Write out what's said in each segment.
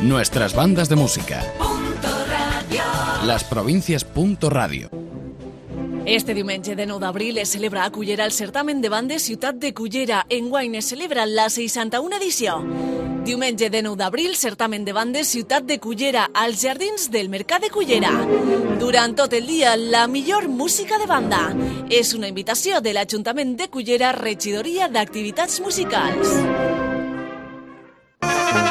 Nuestras bandas de música. Las provincias. Radio. Este diumenge de 9 d'abril es celebra a Cullera el certamen de bandes Ciutat de Cullera. Enguany es celebra la 61 edició. Diumenge de 9 d'abril, certamen de bandes Ciutat de Cullera, als jardins del Mercat de Cullera. Durant tot el dia, la millor música de banda. És una invitació de l'Ajuntament de Cullera, regidoria d'activitats musicals.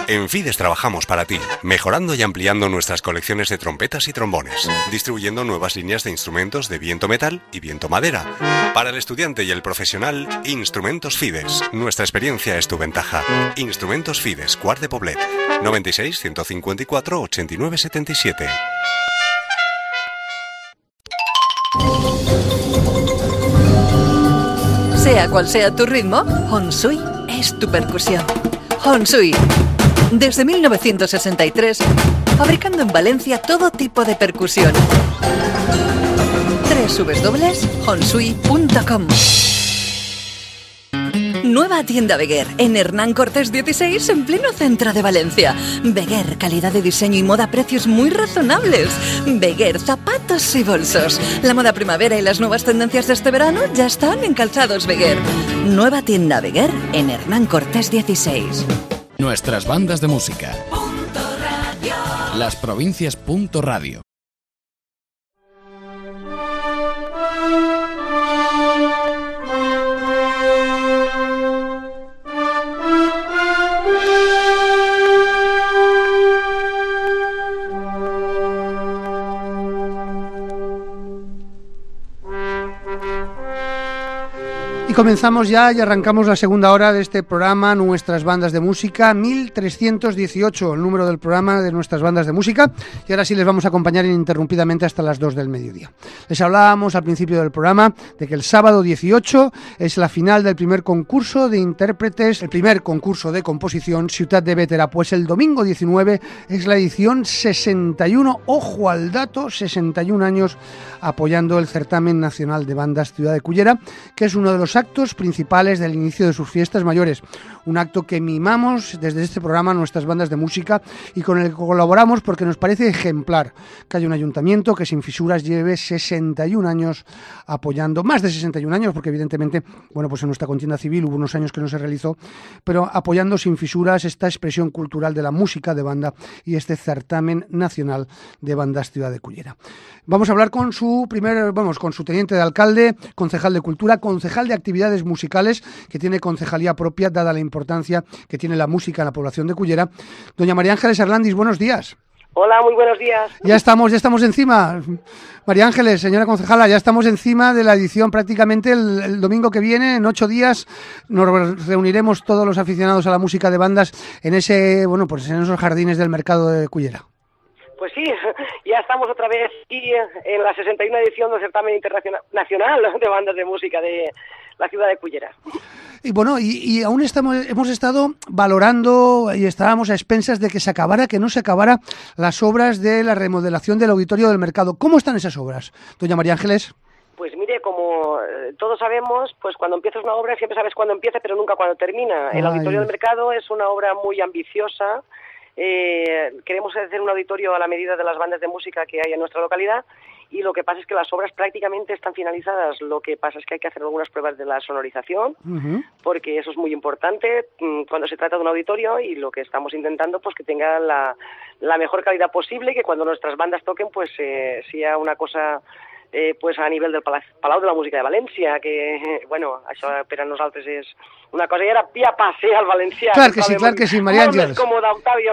En Fides trabajamos para ti, mejorando y ampliando nuestras colecciones de trompetas y trombones, distribuyendo nuevas líneas de instrumentos de viento metal y viento madera. Para el estudiante y el profesional, Instrumentos Fides. Nuestra experiencia es tu ventaja. Instrumentos Fides, Cuart de Poblet, 96 154 89 77. Sea cual sea tu ritmo, Honsui es tu percusión. Honsui desde 1963, fabricando en Valencia todo tipo de percusión. www.honsui.com Nueva tienda Beguer en Hernán Cortés 16 en pleno centro de Valencia. Beguer, calidad de diseño y moda precios muy razonables. Beguer, zapatos y bolsos. La moda primavera y las nuevas tendencias de este verano ya están en Calzados Beguer. Nueva tienda Beguer en Hernán Cortés 16. Nuestras bandas de música. Las provincias. Radio. Comenzamos ya y arrancamos la segunda hora de este programa, Nuestras Bandas de Música, 1318, el número del programa de Nuestras Bandas de Música, y ahora sí les vamos a acompañar ininterrumpidamente hasta las 2 del mediodía. Les hablábamos al principio del programa de que el sábado 18 es la final del primer concurso de intérpretes, el primer concurso de composición Ciudad de Vétera, pues el domingo 19 es la edición 61, ojo al dato, 61 años apoyando el certamen nacional de bandas Ciudad de Cullera, que es uno de los actos principales del inicio de sus fiestas mayores. Un acto que mimamos desde este programa nuestras bandas de música y con el que colaboramos porque nos parece ejemplar que haya un ayuntamiento que sin fisuras lleve 61 años apoyando, más de 61 años, porque evidentemente, bueno, pues en nuestra contienda civil hubo unos años que no se realizó, pero apoyando sin fisuras esta expresión cultural de la música de banda y este certamen nacional de bandas Ciudad de Cullera. Vamos a hablar con su primer, vamos, con su teniente de alcalde, concejal de cultura, concejal de actividades musicales, que tiene concejalía propia, dada la importancia que tiene la música en la población de Cullera. Doña María Ángeles Hernández, buenos días. Hola, muy buenos días. Ya estamos, ya estamos encima. María Ángeles, señora concejala, ya estamos encima de la edición prácticamente el, domingo que viene, en ocho días, nos reuniremos todos los aficionados a la música de bandas en ese, bueno, pues en esos jardines del mercado de Cullera. Pues sí, ya estamos otra vez aquí en la 61 edición del certamen internacional nacional de bandas de música de la ciudad de Cullera. Y bueno, y, aún estamos, hemos estado valorando y estábamos a expensas de que se acabara, que no se acabara las obras de la remodelación del auditorio del mercado. ¿Cómo están esas obras, doña María Ángeles? Pues mire, como eh, todos sabemos, pues cuando empiezas una obra siempre sabes cuándo empieza, pero nunca cuándo termina. El auditorio del mercado es una obra muy ambiciosa, eh, queremos hacer un auditorio a la medida de las bandas de música que hay en nuestra localidad y lo que pasa es que las obras prácticamente están finalizadas. Lo que pasa es que hay que hacer algunas pruebas de la sonorización, porque eso es muy importante mm, cuando se trata de un auditorio y lo que estamos intentando pues que tenga la, la mejor calidad posible que cuando nuestras bandas toquen pues eh, sea una cosa eh, pues a nivell del Palau de la Música de València, que, bueno, això per a nosaltres és una cosa, i ara ja passe al valencià. Clar que sí, clar que sí, Maria Àngels.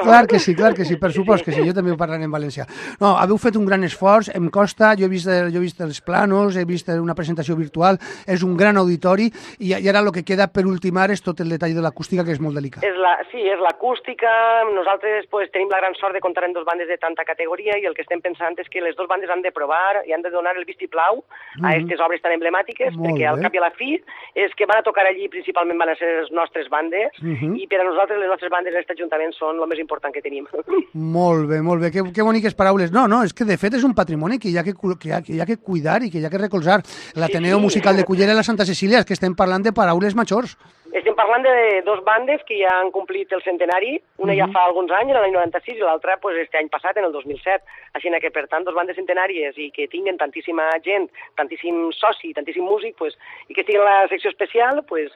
Clar que sí, clar que sí, per supost que sí, jo també ho parlaré en valencià. No, haveu fet un gran esforç, em costa, jo he vist, jo he vist els planos, he vist una presentació virtual, és un gran auditori, i, i ara el que queda per ultimar és tot el detall de l'acústica, que és molt delicat. És la, sí, és l'acústica, nosaltres pues, tenim la gran sort de comptar amb dos bandes de tanta categoria i el que estem pensant és que les dues bandes han de provar i han de donar el el vistiplau a aquestes obres tan emblemàtiques, Molt perquè bé. al cap i a la fi és que van a tocar allí principalment van a ser les nostres bandes uh -huh. i per a nosaltres les nostres bandes en aquest ajuntament són el més important que tenim. Molt bé, molt bé, que, que boniques paraules. No, no, és que de fet és un patrimoni que hi ha que, que, hi ha, que, hi ha que cuidar i que hi ha que recolzar. L'Ateneo sí, sí. Musical de Cullera i la Santa Cecília, és que estem parlant de paraules majors. Estem parlant de dos bandes que ja han complit el centenari, una uh -huh. ja fa alguns anys, l'any 96, i l'altra pues, este any passat, en el 2007. Així que, per tant, dos bandes centenàries i que tinguen tantíssima gent, tantíssim soci, tantíssim músic, pues, i que estiguin en la secció especial, pues,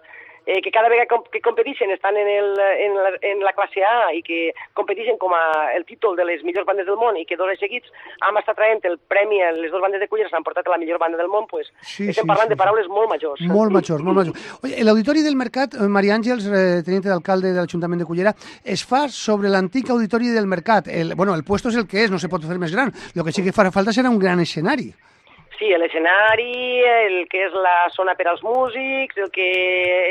eh, que cada vegada que competeixen estan en, el, en, la, en la classe A i que competeixen com a el títol de les millors bandes del món i que dos anys seguits hem estat traient el premi a les dues bandes de Cullera s'han portat a la millor banda del món, pues, sí, estem sí, parlant sí, de paraules sí. molt majors. Molt majors, molt majors. L'Auditori del Mercat, eh, Maria Àngels, eh, teniente d'alcalde de l'Ajuntament de Cullera, es fa sobre l'antic Auditori del Mercat. El, bueno, el puesto és el que és, no se pot fer més gran. El que sí que farà falta serà un gran escenari. Sí, l'escenari, el que és la zona per als músics, el que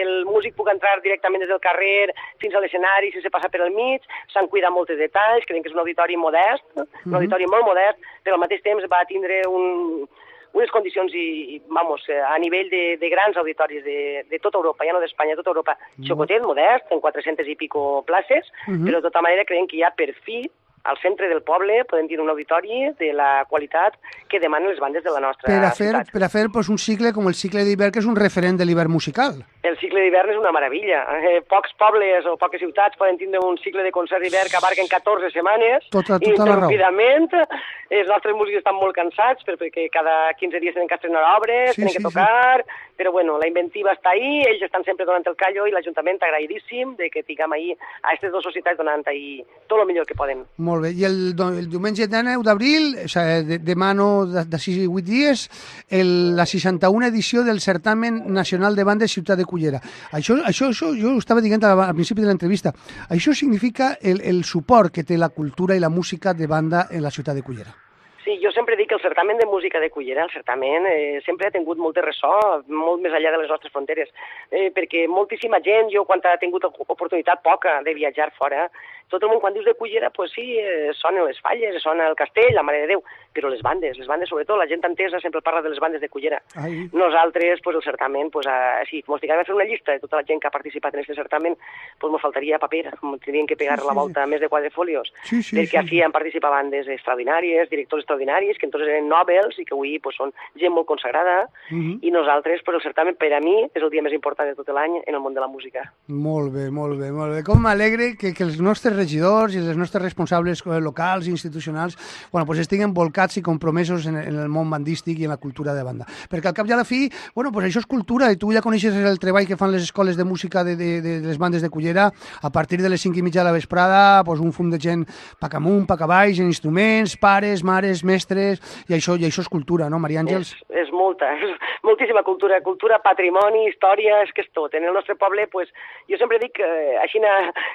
el músic pugui entrar directament des del carrer fins a l'escenari sense passar per al mig, s'han cuidat molts detalls, creiem que és un auditori modest, mm -hmm. un mhm. auditori molt modest, però al mateix temps va tindre un, unes condicions i, i vamos, a nivell de, de grans auditoris de, de tota Europa, ja no d'Espanya, tota Europa, mm -hmm. xocotet, modest, en 400 i pico places, mm -hmm. però de tota manera creiem que ja per fi al centre del poble podem dir un auditori de la qualitat que demanen les bandes de la nostra per a fer, ciutat. Per a fer pues, un cicle com el cicle d'hivern, que és un referent de l'hivern musical. El cicle d'hivern és una meravella. Eh, pocs pobles o poques ciutats poden tindre un cicle de concert d'hivern que abarquen 14 setmanes, tota, tota interrompidament. Els nostres músics estan molt cansats perquè cada 15 dies tenen que estrenar obres, sí, tenen sí, que tocar, sí. però bueno, la inventiva està ahí, ells estan sempre donant el callo i l'Ajuntament agraïdíssim de que tinguem ahir a aquestes dues societats donant ahir tot el millor que poden. Molt bé. I el, el diumenge 9 d'abril, o sigui, de, demà no, de, de 6 i 8 dies, el, la 61 edició del Certamen Nacional de Bandes Ciutat de Cullera. Això, això, això jo ho estava dient al principi de l'entrevista. Significa el, el suport que té la cultura i la música de banda en la ciutat de Cullera. Sí, jo sempre dic que el certamen de música de Cullera, el certamen, eh, sempre ha tingut molt de ressò, molt més enllà de les nostres fronteres, eh, perquè moltíssima gent, jo quan ha tingut oportunitat poca de viatjar fora, tot el món quan dius de Cullera, pues sí, eh, sonen les falles, sona el castell, la Mare de Déu, però les bandes, les bandes sobretot, la gent entesa sempre parla de les bandes de Cullera. Ai. Nosaltres, pues el certamen, pues, a, si mos diguem a fer una llista de tota la gent que ha participat en aquest certamen, pues mos faltaria paper, tindríem que pegar sí, sí. la volta més de quatre folios, sí, sí, perquè sí. aquí han participat bandes extraordinàries, directors extraordinaris, que entonces eren Nobels i que avui pues, són gent molt consagrada, uh mhm. -huh. i nosaltres, pues, el certamen per a mi és el dia més important de tot l'any en el món de la música. Molt bé, molt bé, molt bé. Com m'alegre que, que els nostres regidors i els nostres responsables eh, locals i institucionals bueno, pues estiguen volcats i compromesos en, en el món bandístic i en la cultura de banda. Perquè al cap i a la fi, bueno, pues això és cultura i tu ja coneixes el treball que fan les escoles de música de, de, de, de les bandes de Cullera a partir de les 5 i mitja de la vesprada, pues un fum de gent pa amunt, pa avall, en instruments, pares, mares, mestres, i això, i això és cultura, no, Maria Àngels? És, és molta, és moltíssima cultura, cultura, patrimoni, història, és que és tot. En el nostre poble, pues, jo sempre dic que, eh, així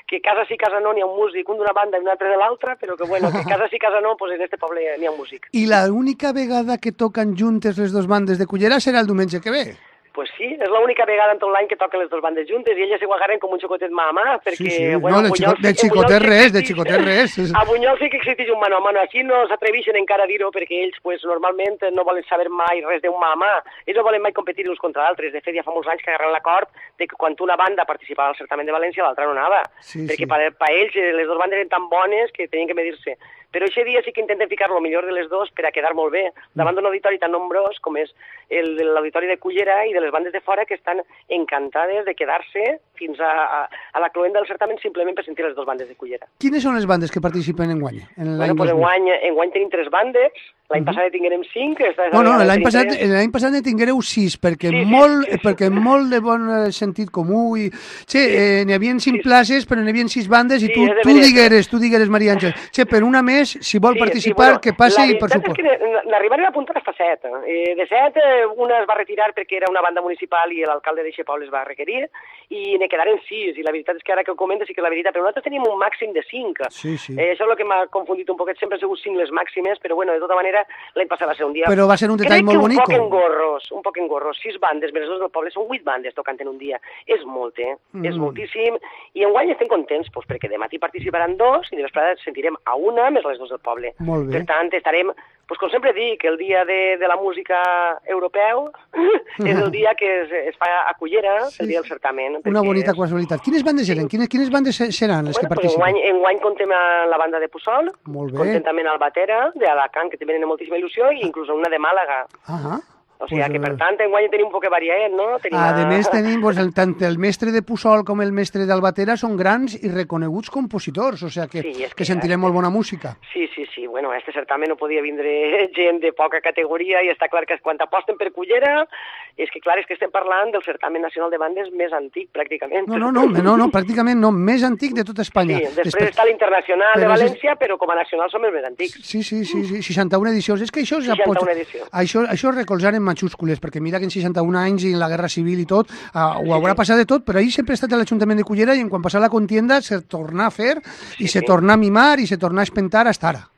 que casa sí, casa no, n'hi ha un músic, un d'una banda i un altre de l'altra, però que, bueno, que casa sí, casa no, pues en este poble n'hi ha un músic. I la única vegada que toquen juntes les dues bandes de Cullera serà el diumenge que ve? Pues sí, és l'única vegada en tot l'any que toquen les dues bandes juntes i elles s'ho agarren com un xocotet mà a mà, perquè... Sí, sí. Bueno, no, de, xico, de xicotet res, de xicotet res. A Bunyol sí que existeix un mano a mano, així no s'atreveixen encara a dir-ho perquè ells pues, normalment no volen saber mai res d'un mà a mà, ells no volen mai competir uns contra altres, de fet ja fa molts anys que agarren l'acord de que quan una banda participava al certamen de València l'altra no anava, sí, perquè sí. per, per ells eh, les dues bandes eren tan bones que tenien que medir-se però aquest dia sí que intentem ficar lo millor de les dos per a quedar molt bé, davant d'un auditori tan nombrós com és el de l'auditori de Cullera i de les bandes de fora que estan encantades de quedar-se fins a, a, a la cloenda del certamen simplement per sentir les dues bandes de Cullera. Quines són les bandes que participen en guany? En bueno, pues en guany, en guany tenim tres bandes, L'any passat en tinguérem 5. No, no, l'any passat, l'any passat en tinguéreu 6, perquè, sí, molt, sí, sí. perquè molt de bon eh, sentit comú i... Sí, eh, n'hi havia 5 sí. places, però n'hi havia 6 bandes i sí, tu, tu digueres, tu digueres, Maria Àngel, sí, per una més, si vol sí, participar, sí, bueno, que passi i per suport. La veritat és que l'arribada a apuntar hasta 7. Eh, de 7, eh, una es va retirar perquè era una banda municipal i l'alcalde d'Eixe Poble es va requerir, i ne quedaren 6, i la veritat és que ara que ho comentes sí que la veritat, però nosaltres tenim un màxim de 5. Sí, sí. Eh, això és el que m'ha confundit un poquet, sempre han sigut 5 les màximes, però bueno, de tota manera, l'any passat va ser un dia... Però va ser un detall molt bonic. un poc engorros, un poc engorros. Sis bandes, més les del poble, són vuit bandes tocant en un dia. És molt, eh? Mm. És moltíssim. I en guany estem contents, pues, perquè demà hi participaran dos i de vesprada sentirem a una més les dos del poble. Molt bé. Per tant, estarem pues com sempre dic, el dia de, de la música europeu és el dia que es, es fa a Cullera, sí. el dia del certamen. Una bonita casualitat. Quines bandes eren? Quines, quines bandes seran les bueno, que participen? Enguany, enguany contem la banda de Puçol, Molt bé. contem també el Batera, d'Alacant, que també tenen moltíssima il·lusió, i inclús una de Màlaga. Ah O sigui pues, que, per tant, enguany tenim un poc de variat, no? Tenim a més, tenim, pues, el, tant el mestre de Puçol com el mestre d'Albatera són grans i reconeguts compositors, o sigui que, sí, que, que sentirem molt bona música. Sí, sí, sí. Bueno, a este certamen no podia vindre gent de poca categoria i està clar que quan aposten per Cullera és que, clar, és que estem parlant del certamen nacional de bandes més antic, pràcticament. No, no, no, no, no pràcticament no, més antic de tot Espanya. Sí, després, després... està l'Internacional de València, però com a nacional som els més antics. Sí, sí, sí, sí 61 edicions. És que això ja pot... Edicions. Això, això recolzar en majúscules, perquè mira que en 61 anys i en la Guerra Civil i tot, uh, ho haurà passat de tot, però ahir sempre ha estat l'Ajuntament de Cullera i en quan passar la contienda se torna a fer i se sí. torna a mimar i se torna a espentar hasta ara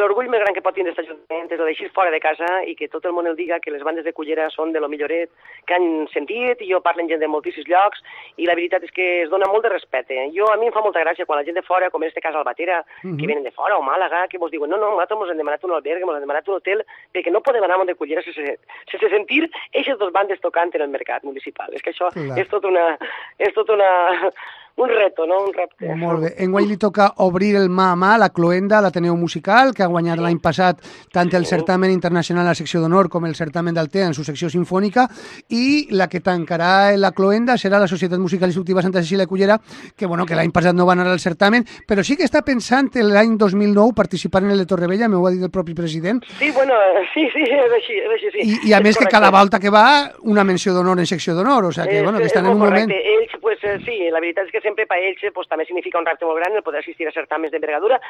l'orgull més gran que pot tindre aquest Ajuntament és el deixar fora de casa i que tot el món el diga que les bandes de Cullera són de lo milloret que han sentit, i jo parlo amb gent de moltíssims llocs, i la veritat és que es dona molt de respecte. Jo, a mi em fa molta gràcia quan la gent de fora, com en aquest cas Albatera, uh -huh. que mhm. venen de fora, o Màlaga, que vos diuen, no, no, nosaltres ens hem demanat un albergue, ens hem demanat un hotel, perquè no podem anar a de Cullera sense, sense sentir aquestes dues bandes tocant en el mercat municipal. És que això Clar. és tot una... És tot una un reto, no? Un repte. Molt bé. Enguany li toca obrir el mà a mà la Cloenda, l'Ateneu Musical, que ha guanyat sí. l'any passat tant el certamen internacional a la secció d'honor com el certamen d'Altea en su secció sinfònica, i la que tancarà la Cloenda serà la Societat Musical Instructiva Santa Cecília Cullera, que, bueno, que l'any passat no va anar al certamen, però sí que està pensant l'any 2009 participar en el de Torrevella, m'ho ha dit el propi president. Sí, bueno, sí, sí, és així, és així, sí. I, i a és més correcte. que cada volta que va, una menció d'honor en secció d'honor, o sigui que, bueno, que estan en un correcte. moment... Ells, pues, eh, sí, la veritat és que sempre per ells pues, també significa un repte molt gran el poder assistir a certaments d'envergadura,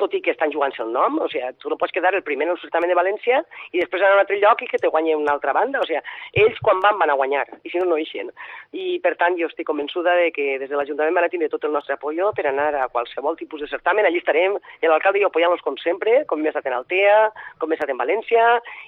tot i que estan jugant-se el nom, o sigui, tu no pots quedar el primer en el certamen de València i després anar a un altre lloc i que te guanyi una altra banda, o sigui, ells quan van van a guanyar, i si no, no eixen. I per tant jo estic convençuda de que des de l'Ajuntament van a tindre tot el nostre apoyo per anar a qualsevol tipus de certamen, allí estarem, i l'alcalde i jo apoyamos com sempre, com hem estat en Altea, com hem estat en València,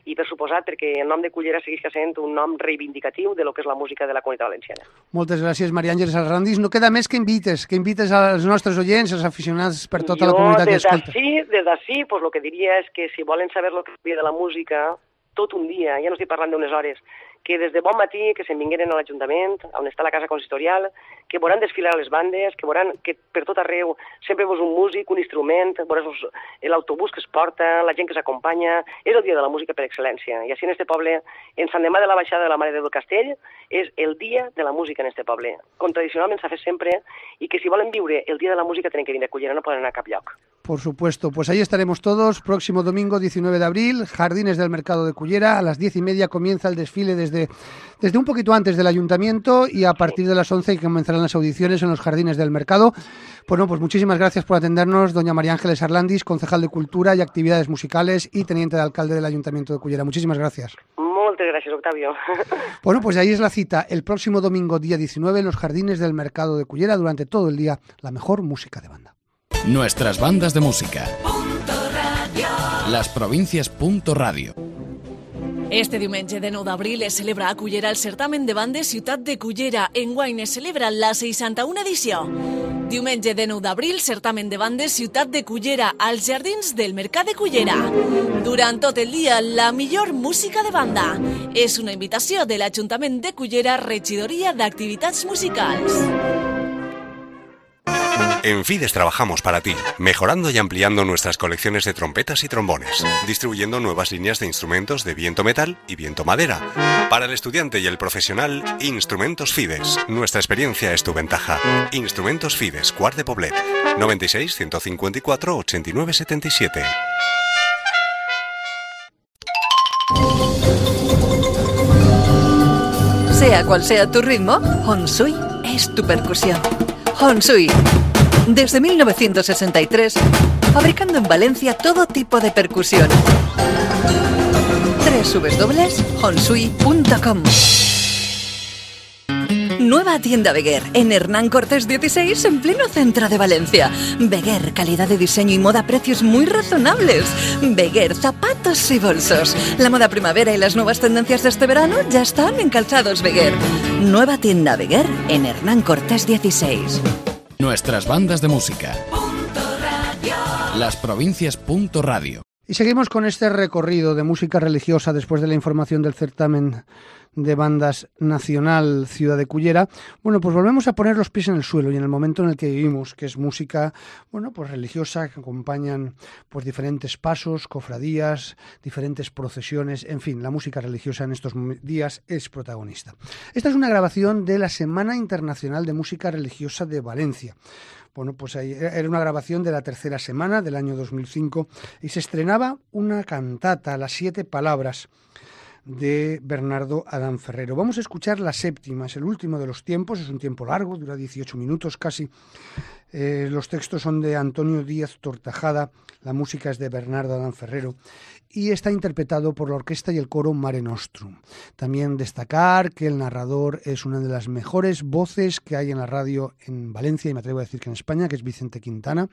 i per suposat perquè el nom de Cullera segueix sent un nom reivindicatiu de lo que és la música de la comunitat valenciana. Moltes gràcies, Maria Àngels Arrandis. No queda més que invites, que invites als nostres oients, als aficionats per tota jo, la comunitat que escolta. Sí, des d'ací, pues, el que diria és que si volen saber el que havia de la música, tot un dia, ja no estic parlant d'unes hores, que des de bon matí que se'n vingueren a l'Ajuntament, on està la casa consistorial, que veuran desfilar les bandes, que veuran que per tot arreu sempre veus un músic, un instrument, veuràs l'autobús que es porta, la gent que s'acompanya... És el dia de la música per excel·lència. I així en este poble, en Sant Demà de la Baixada de la Mare de del Castell, és el dia de la música en este poble. Com tradicionalment s'ha fet sempre, i que si volen viure el dia de la música tenen que vindre a Cullera, no poden anar a cap lloc. Por supuesto, pues ahí estaremos todos. Próximo domingo 19 de abril, Jardines del Mercado de Cullera. A las diez y media comienza el desfile desde, desde un poquito antes del ayuntamiento y a partir de las 11 comenzarán las audiciones en los Jardines del Mercado. Bueno, pues muchísimas gracias por atendernos, doña María Ángeles Arlandis, concejal de Cultura y Actividades Musicales y teniente de alcalde del Ayuntamiento de Cullera. Muchísimas gracias. Muchas gracias, Octavio. Bueno, pues ahí es la cita. El próximo domingo, día 19, en los Jardines del Mercado de Cullera, durante todo el día, la mejor música de banda. Nuestras bandas de música. Las provincias. Radio. Este diumenge de 9 d'abril es celebra a Cullera el certamen de bandes Ciutat de Cullera. Enguany es celebra la 61 edició. Diumenge de 9 d'abril, certamen de bandes Ciutat de Cullera als jardins del Mercat de Cullera. Durant tot el dia, la millor música de banda. És una invitació de l'Ajuntament de Cullera, regidoria d'activitats musicals. En Fides trabajamos para ti, mejorando y ampliando nuestras colecciones de trompetas y trombones, distribuyendo nuevas líneas de instrumentos de viento metal y viento madera. Para el estudiante y el profesional, Instrumentos Fides. Nuestra experiencia es tu ventaja. Instrumentos Fides, Cuart Poblet, 96 154 89 77. Sea cual sea tu ritmo, Honsui es tu percusión. Honsui desde 1963, fabricando en Valencia todo tipo de percusión. www.honsui.com Nueva tienda Beguer, en Hernán Cortés 16, en pleno centro de Valencia. Beguer, calidad de diseño y moda precios muy razonables. Beguer, zapatos y bolsos. La moda primavera y las nuevas tendencias de este verano ya están en Calzados Beguer. Nueva tienda Beguer, en Hernán Cortés 16. Nuestras bandas de música. Las provincias. Radio. Y seguimos con este recorrido de música religiosa después de la información del certamen de bandas nacional Ciudad de Cullera, bueno, pues volvemos a poner los pies en el suelo y en el momento en el que vivimos, que es música, bueno, pues religiosa, que acompañan pues diferentes pasos, cofradías, diferentes procesiones, en fin, la música religiosa en estos días es protagonista. Esta es una grabación de la Semana Internacional de Música Religiosa de Valencia. Bueno, pues era una grabación de la tercera semana del año 2005 y se estrenaba una cantata, Las Siete Palabras, de Bernardo Adán Ferrero. Vamos a escuchar la séptima, es el último de los tiempos, es un tiempo largo, dura 18 minutos casi. Eh, los textos son de Antonio Díaz Tortajada, la música es de Bernardo Adán Ferrero y está interpretado por la orquesta y el coro Mare Nostrum. También destacar que el narrador es una de las mejores voces que hay en la radio en Valencia y me atrevo a decir que en España, que es Vicente Quintana.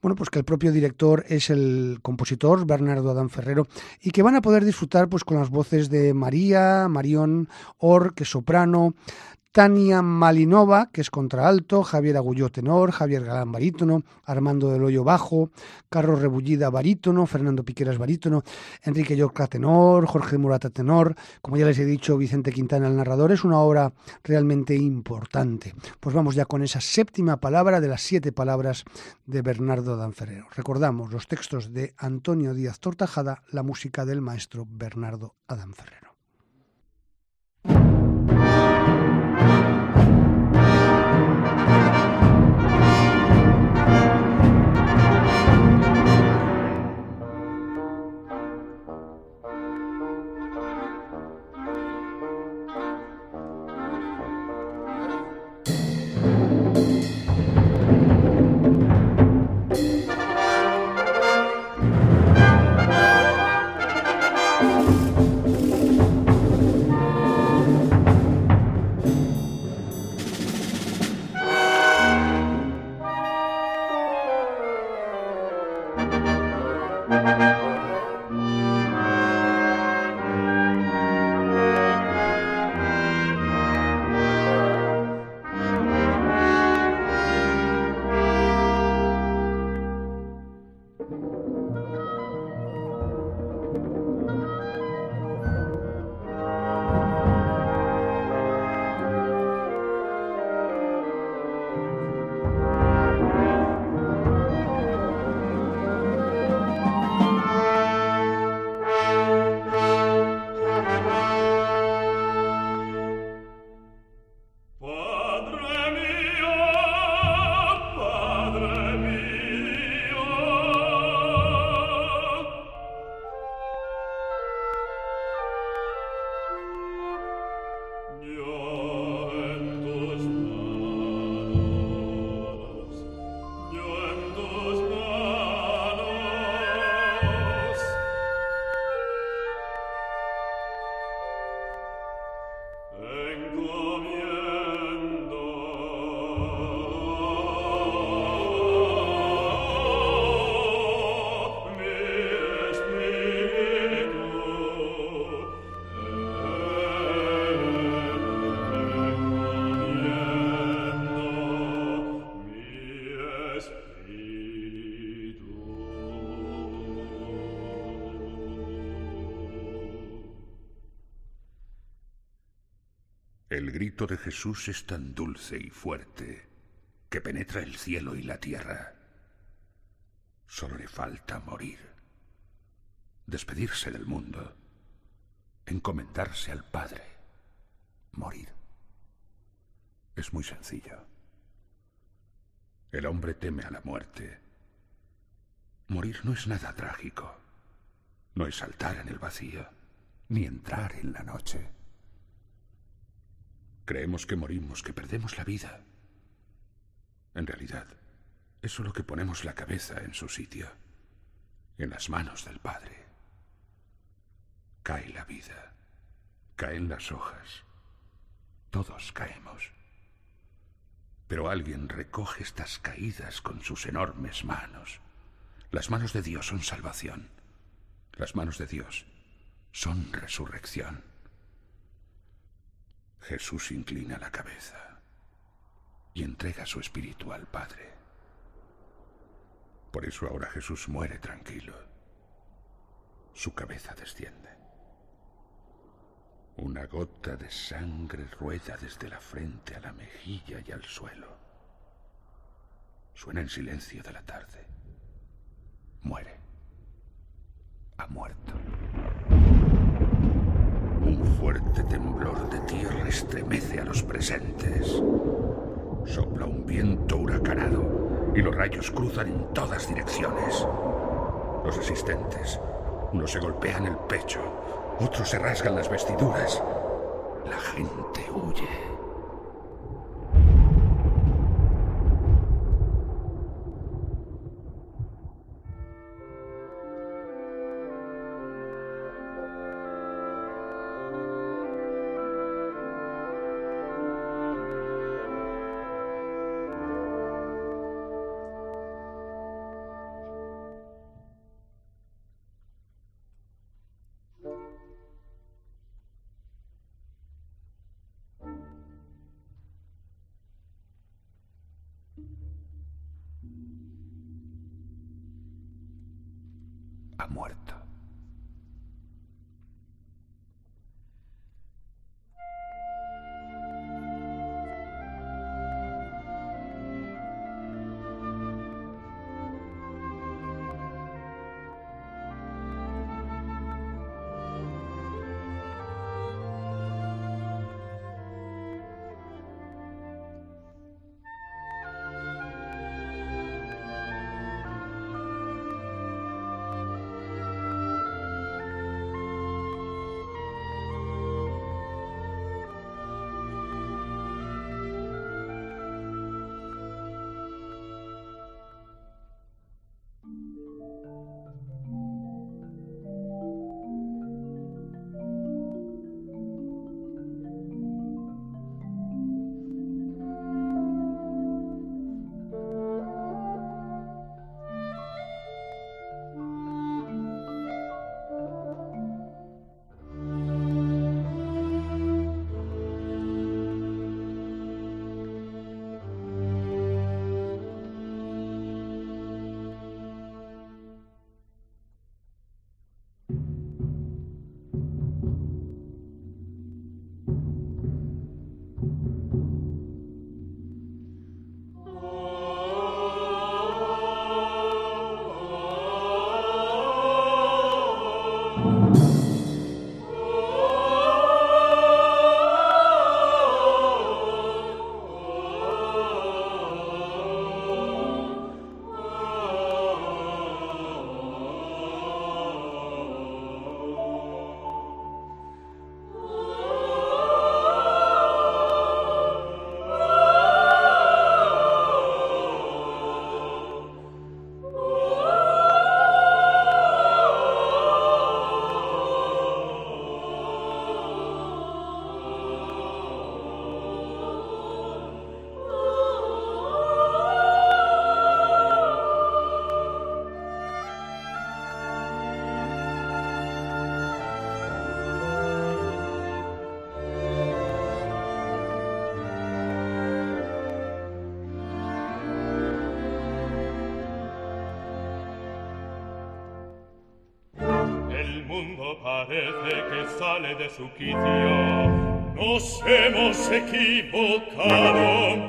Bueno, pues que el propio director es el compositor Bernardo Adán Ferrero y que van a poder disfrutar pues con las voces de María, Marión, Or, que soprano, Tania Malinova, que es contraalto, Javier Agulló tenor, Javier Galán barítono, Armando del Hoyo bajo, Carlos Rebullida barítono, Fernando Piqueras barítono, Enrique Yorca tenor, Jorge Murata tenor, como ya les he dicho, Vicente Quintana el narrador, es una obra realmente importante. Pues vamos ya con esa séptima palabra de las siete palabras de Bernardo Danferrero. Recordamos los textos de Antonio Díaz Tortajada, la música del maestro Bernardo Adán Ferrero. De Jesús es tan dulce y fuerte que penetra el cielo y la tierra. Solo le falta morir, despedirse del mundo, encomendarse al Padre, morir. Es muy sencillo. El hombre teme a la muerte. Morir no es nada trágico. No es saltar en el vacío, ni entrar en la noche. Creemos que morimos, que perdemos la vida. En realidad, es solo que ponemos la cabeza en su sitio, en las manos del Padre. Cae la vida, caen las hojas, todos caemos. Pero alguien recoge estas caídas con sus enormes manos. Las manos de Dios son salvación. Las manos de Dios son resurrección. Jesús inclina la cabeza y entrega su espíritu al Padre. Por eso ahora Jesús muere tranquilo. Su cabeza desciende. Una gota de sangre rueda desde la frente a la mejilla y al suelo. Suena en silencio de la tarde. Muere. Ha muerto. Un fuerte temblor de tierra estremece a los presentes. Sopla un viento huracanado y los rayos cruzan en todas direcciones. Los asistentes, unos se golpean el pecho, otros se rasgan las vestiduras. La gente huye. muerto. sale de su quicio. Nos hemos equivocado.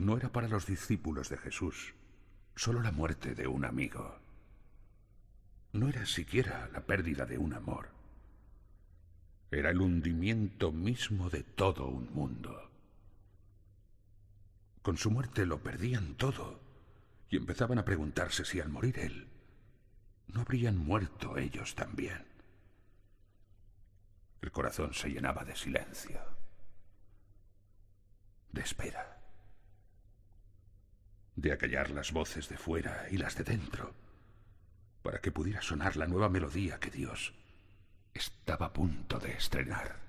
No era para los discípulos de Jesús, solo la muerte de un amigo. No era siquiera la pérdida de un amor. Era el hundimiento mismo de todo un mundo. Con su muerte lo perdían todo y empezaban a preguntarse si al morir él, no habrían muerto ellos también. El corazón se llenaba de silencio, de espera, de acallar las voces de fuera y las de dentro, para que pudiera sonar la nueva melodía que Dios estaba a punto de estrenar.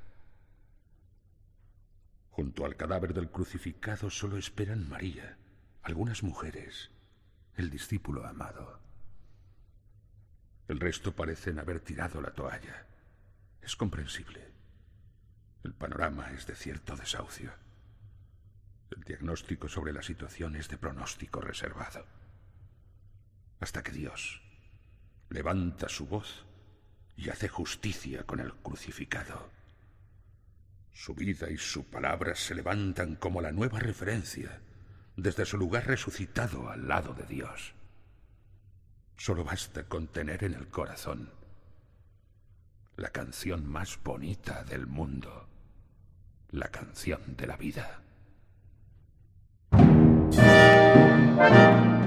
Junto al cadáver del crucificado solo esperan María, algunas mujeres, el discípulo amado. El resto parecen haber tirado la toalla. Es comprensible. El panorama es de cierto desahucio. El diagnóstico sobre la situación es de pronóstico reservado. Hasta que Dios levanta su voz y hace justicia con el crucificado. Su vida y su palabra se levantan como la nueva referencia desde su lugar resucitado al lado de Dios. Solo basta con tener en el corazón la canción más bonita del mundo, la canción de la vida. Música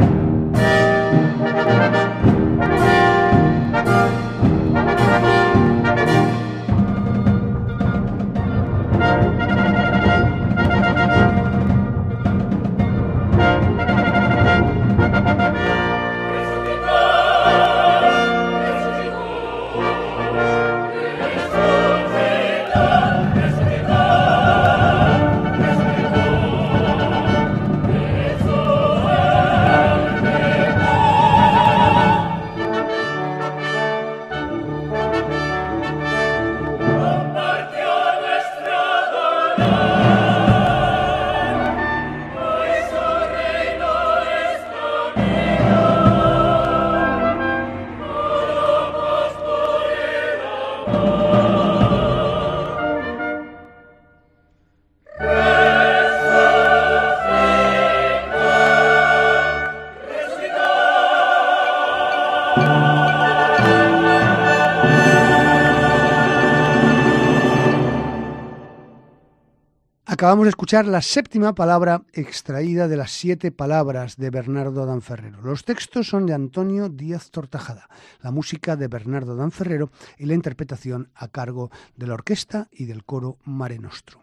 Acabamos de escuchar la séptima palabra extraída de las siete palabras de Bernardo Danferrero. Los textos son de Antonio Díaz Tortajada, la música de Bernardo Danferrero y la interpretación a cargo de la orquesta y del coro Mare Nostrum.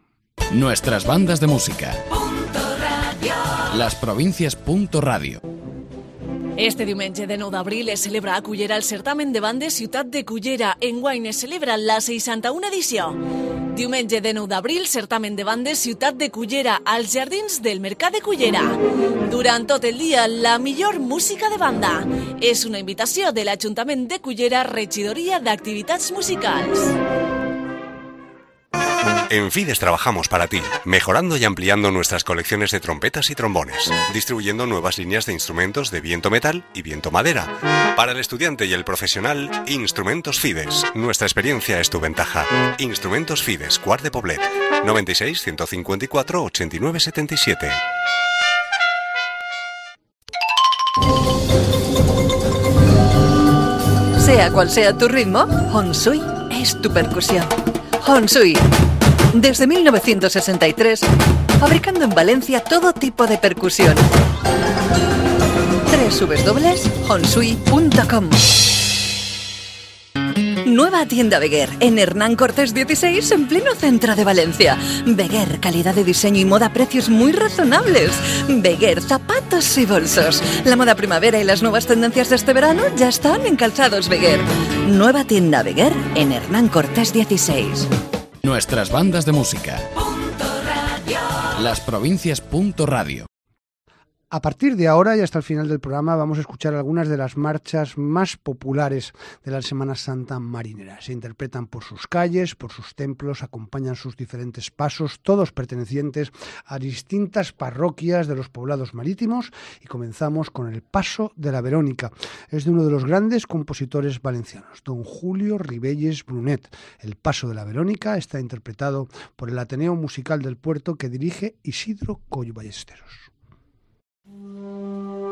Nuestras bandas de música. Las provincias. Radio. Este diumenge de 9 d'abril es celebra a Cullera el certamen de bandes Ciutat de Cullera. Enguany es celebra la 61 edició. Diumenge de 9 d'abril, certamen de bandes Ciutat de Cullera, als jardins del Mercat de Cullera. Durant tot el dia, la millor música de banda. És una invitació de l'Ajuntament de Cullera, regidoria d'activitats musicals. En Fides trabajamos para ti, mejorando y ampliando nuestras colecciones de trompetas y trombones, distribuyendo nuevas líneas de instrumentos de viento metal y viento madera. Para el estudiante y el profesional, Instrumentos Fides. Nuestra experiencia es tu ventaja. Instrumentos Fides, Cuart Poblet, 96 154 89 77. Sea cual sea tu ritmo, Honsui es tu percusión. Honsui desde 1963, fabricando en Valencia todo tipo de percusión. www.honsui.com Nueva tienda Beguer en Hernán Cortés 16 en pleno centro de Valencia. Beguer, calidad de diseño y moda precios muy razonables. Beguer, zapatos y bolsos. La moda primavera y las nuevas tendencias de este verano ya están en Calzados Beguer. Nueva tienda Beguer en Hernán Cortés 16. Nuestras bandas de música. Las provincias. Radio. A partir de ahora y hasta el final del programa vamos a escuchar algunas de las marchas más populares de la Semana Santa marinera. Se interpretan por sus calles, por sus templos, acompañan sus diferentes pasos, todos pertenecientes a distintas parroquias de los poblados marítimos y comenzamos con el Paso de la Verónica. Es de uno de los grandes compositores valencianos, don Julio Ribelles Brunet. El Paso de la Verónica está interpretado por el Ateneo Musical del Puerto que dirige Isidro Coyo Ballesteros. うん。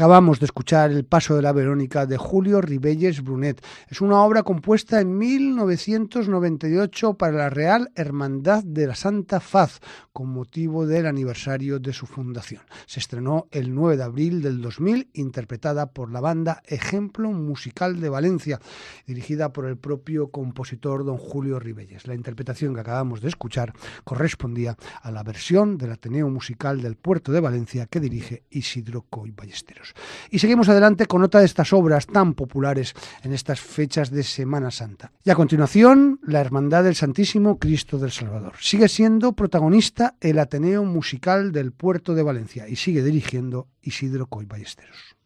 Acabamos de escuchar El Paso de la Verónica de Julio Ribelles Brunet. Es una obra compuesta en 1998 para la Real Hermandad de la Santa Faz, con motivo del aniversario de su fundación. Se estrenó el 9 de abril del 2000, interpretada por la banda Ejemplo Musical de Valencia, dirigida por el propio compositor don Julio Ribelles. La interpretación que acabamos de escuchar correspondía a la versión del Ateneo Musical del Puerto de Valencia que dirige Isidro Coy Y seguimos adelante con otra de estas obras tan populares en estas fechas de Semana Santa. Y a continuación, la Hermandad del Santísimo Cristo del Salvador. Sigue siendo protagonista el Ateneo Musical del Puerto de Valencia y sigue dirigiendo Isidro Coy Ballesteros.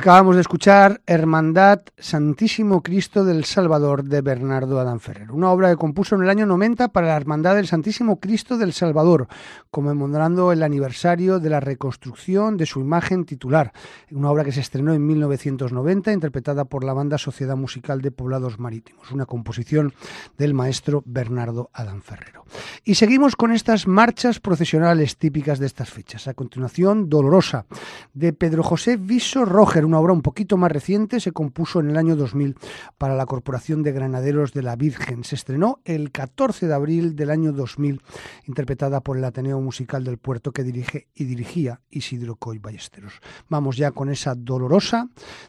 Acabamos de escuchar Hermandad Santísimo Cristo del Salvador de Bernardo Adán Ferrer, una obra que compuso en el año 90 para la Hermandad del Santísimo Cristo del Salvador, conmemorando el aniversario de la reconstrucción de su imagen titular, una obra que se estrenó en 1990, interpretada por la banda Sociedad Musical de Poblados Marítimos, una composición del maestro Bernardo Adán Ferrero. Y seguimos con estas marchas procesionales típicas de estas fechas. A continuación, Dolorosa, de Pedro José Viso Roger una obra un poquito más reciente, se compuso en el año 2000 para la Corporación de Granaderos de la Virgen. Se estrenó el 14 de abril del año 2000, interpretada por el Ateneo Musical del Puerto que dirige y dirigía Isidro Coy Ballesteros. Vamos ya con esa dolorosa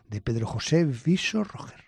de Pedro José Viso Roger.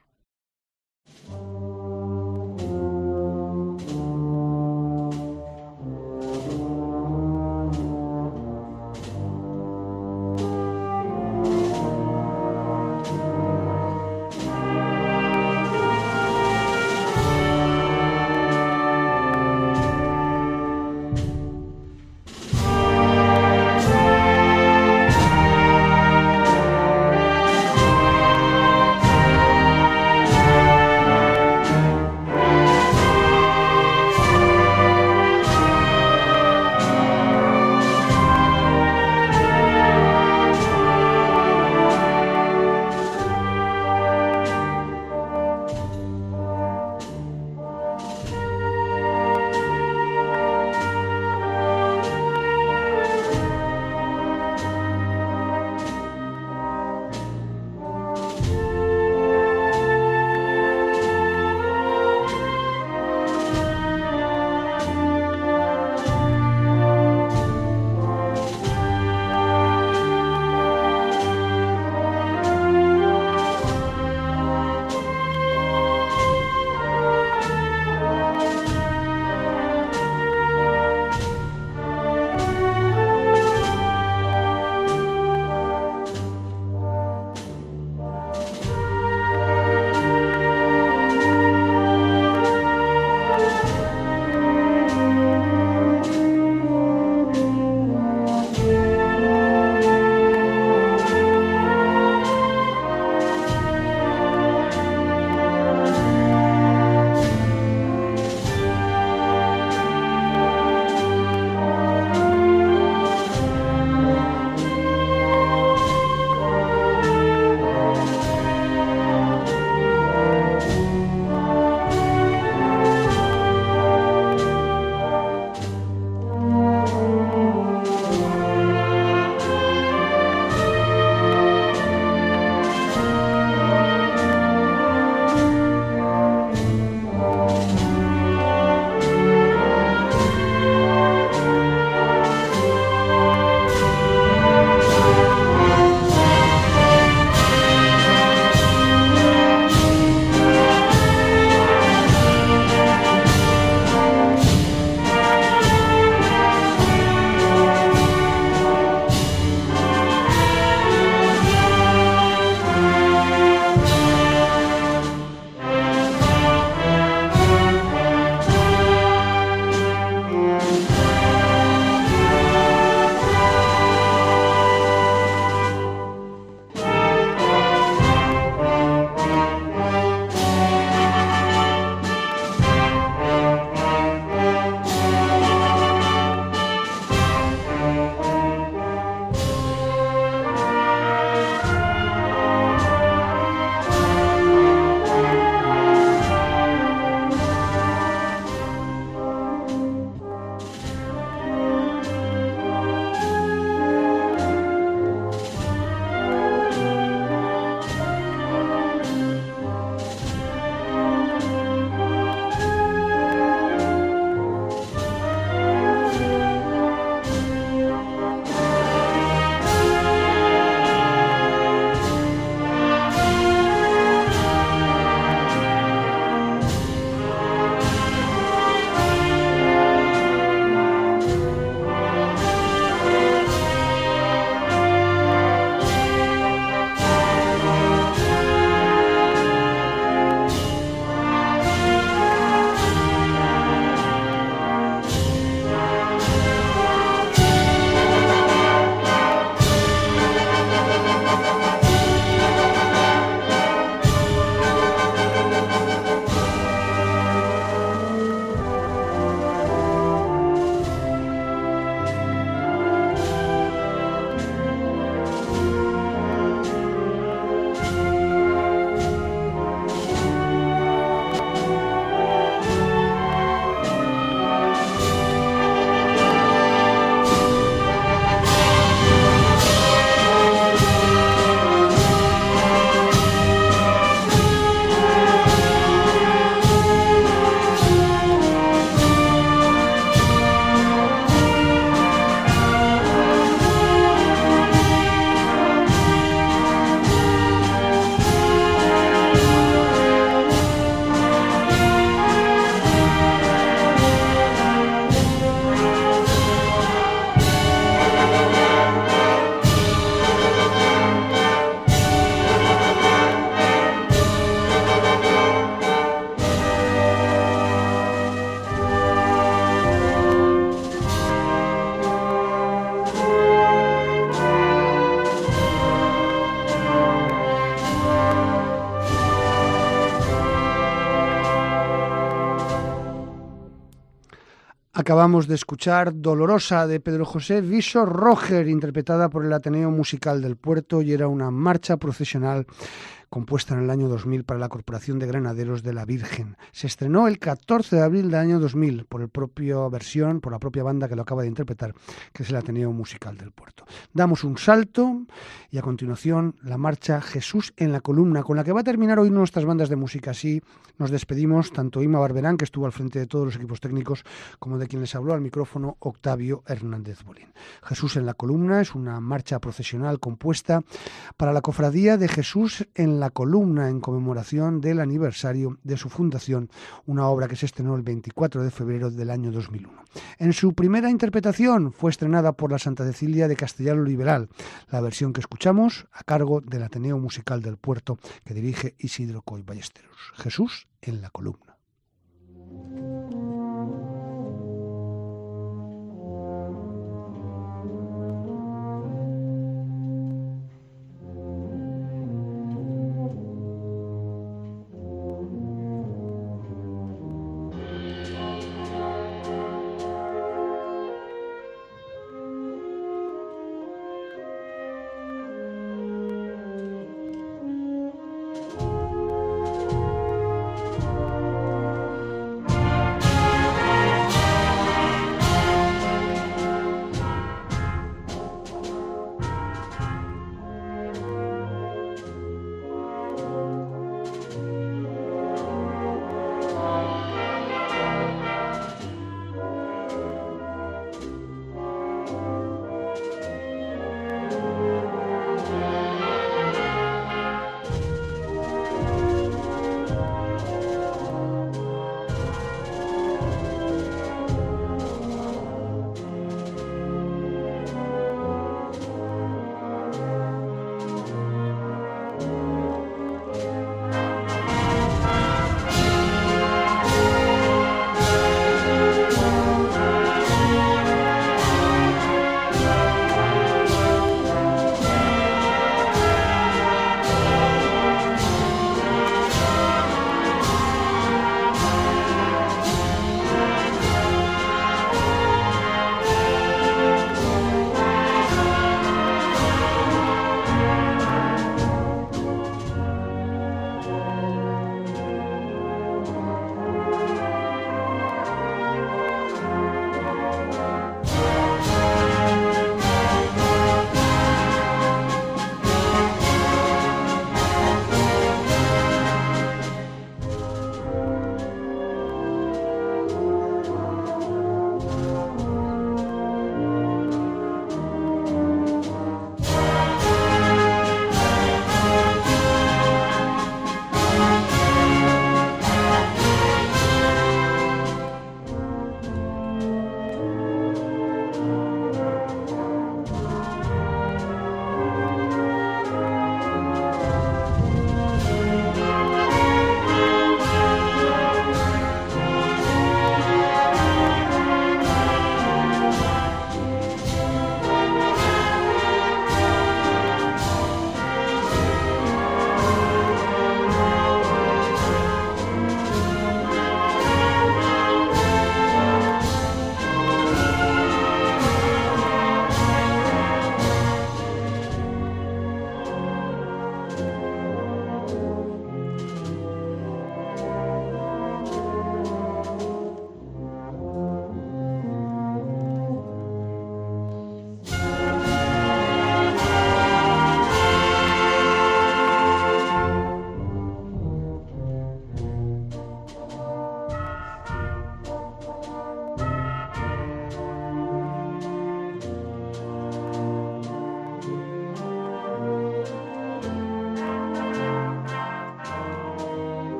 Acabamos de escuchar Dolorosa de Pedro José Viso Roger, interpretada por el Ateneo Musical del Puerto y era una marcha procesional compuesta en el año 2000 para la Corporación de Granaderos de la Virgen. Se estrenó el 14 de abril del año 2000 por el propio versión, por la propia banda que lo acaba de interpretar, que es el Ateneo Musical del Puerto. Damos un salto y a continuación la marcha Jesús en la columna, con la que va a terminar hoy nuestras bandas de música. Así nos despedimos tanto Ima Barberán, que estuvo al frente de todos los equipos técnicos, como de quien les habló al micrófono Octavio Hernández Bolín. Jesús en la columna es una marcha procesional compuesta para la cofradía de Jesús en la columna en conmemoración del aniversario de su fundación, una obra que se estrenó el 24 de febrero del año 2001. En su primera interpretación fue estrenada por la Santa Cecilia de Castellano Liberal, la versión que escuchamos a cargo del Ateneo Musical del Puerto que dirige Isidro Coy Ballesteros. Jesús en la columna.